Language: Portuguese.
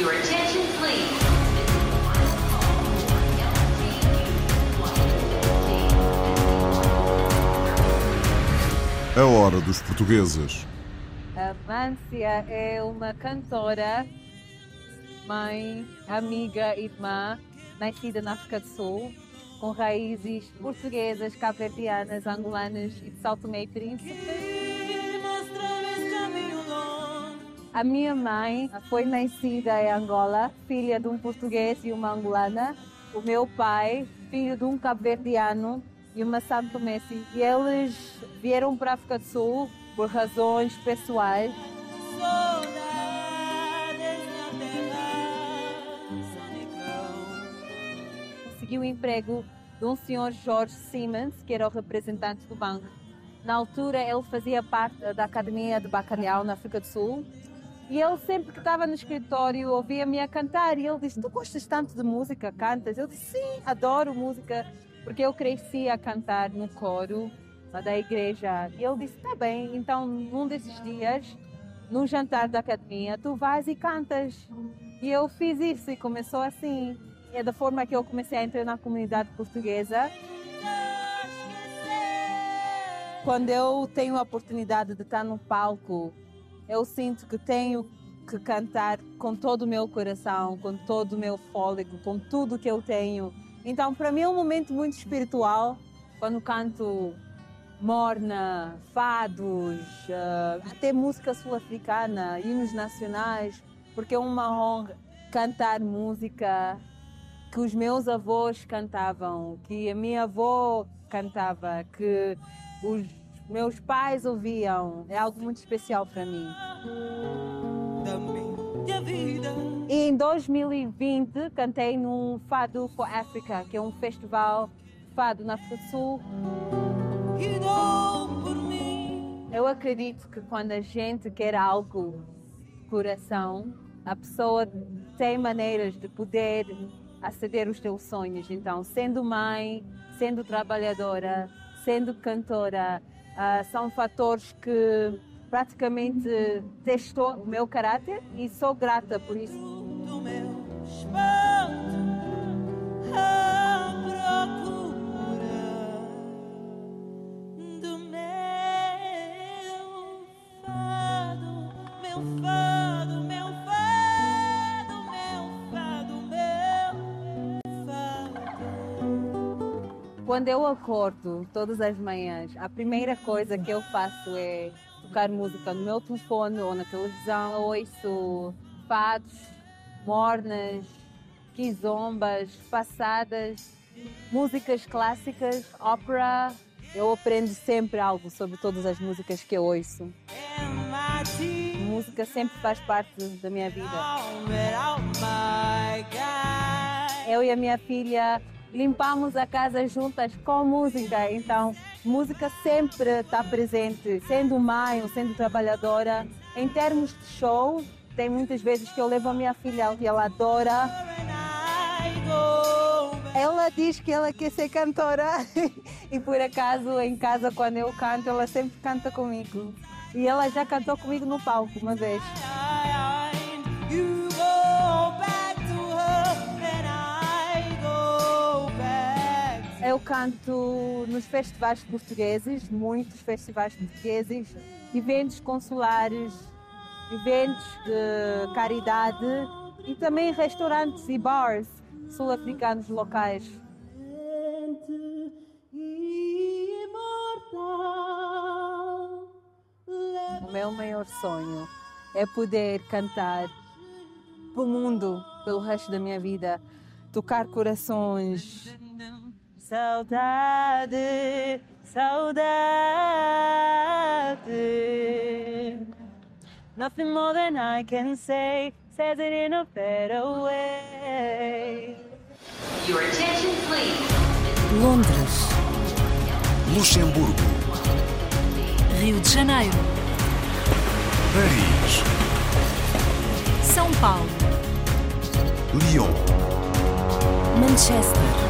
Your attention, please. A hora dos portugueses. A Mância é uma cantora, mãe, amiga, irmã, nascida na África do Sul, com raízes portuguesas, cabo-verdianas, angolanas e de Tomé e Príncipe. A minha mãe foi nascida em Angola, filha de um português e uma angolana. O meu pai, filho de um cabo-verdiano e uma santomense. E eles vieram para a África do Sul por razões pessoais. Consegui o emprego de um senhor Jorge Siemens, que era o representante do banco. Na altura, ele fazia parte da Academia de Bacalhau na África do Sul. E ele sempre que estava no escritório ouvia-me a cantar e ele disse: Tu gostas tanto de música, cantas? Eu disse: Sim, adoro música, porque eu cresci a cantar no coro da igreja. E ele disse: Tá bem, então num desses dias, num jantar da academia, tu vais e cantas. E eu fiz isso e começou assim. É da forma que eu comecei a entrar na comunidade portuguesa. Quando eu tenho a oportunidade de estar no palco, eu sinto que tenho que cantar com todo o meu coração, com todo o meu fôlego, com tudo que eu tenho. Então, para mim é um momento muito espiritual quando canto morna, fados, uh, até música sul-africana, hinos nacionais, porque é uma honra cantar música que os meus avós cantavam, que a minha avó cantava, que os meus pais ouviam. É algo muito especial para mim. E em 2020 cantei num Fado for Africa, que é um festival fado na África do Sul. Eu acredito que quando a gente quer algo coração, a pessoa tem maneiras de poder aceder os teus sonhos. Então, sendo mãe, sendo trabalhadora, sendo cantora, uh, são fatores que praticamente testou o meu caráter e sou grata por isso. Quando eu acordo todas as manhãs, a primeira coisa que eu faço é tocar música no meu telefone ou na televisão. Eu ouço fados, mornas, quizombas, passadas, músicas clássicas, ópera. Eu aprendo sempre algo sobre todas as músicas que eu ouço. música sempre faz parte da minha vida. Eu e a minha filha limpamos a casa juntas com música. Então, música sempre está presente, sendo mãe ou sendo trabalhadora. Em termos de show, tem muitas vezes que eu levo a minha filha e ela adora. Ela diz que ela quer ser cantora e por acaso em casa quando eu canto ela sempre canta comigo. E ela já cantou comigo no palco uma vez. Eu canto nos festivais portugueses, muitos festivais portugueses, eventos consulares, eventos de caridade e também restaurantes e bars sul-africanos locais. O meu maior sonho é poder cantar para o mundo pelo resto da minha vida, tocar corações. Saudade, saudade. Nothing more than I can say says it in a better way. Your attention, please. Londres, Luxemburgo, Rio de Janeiro, Paris, São Paulo, Lyon. Manchester,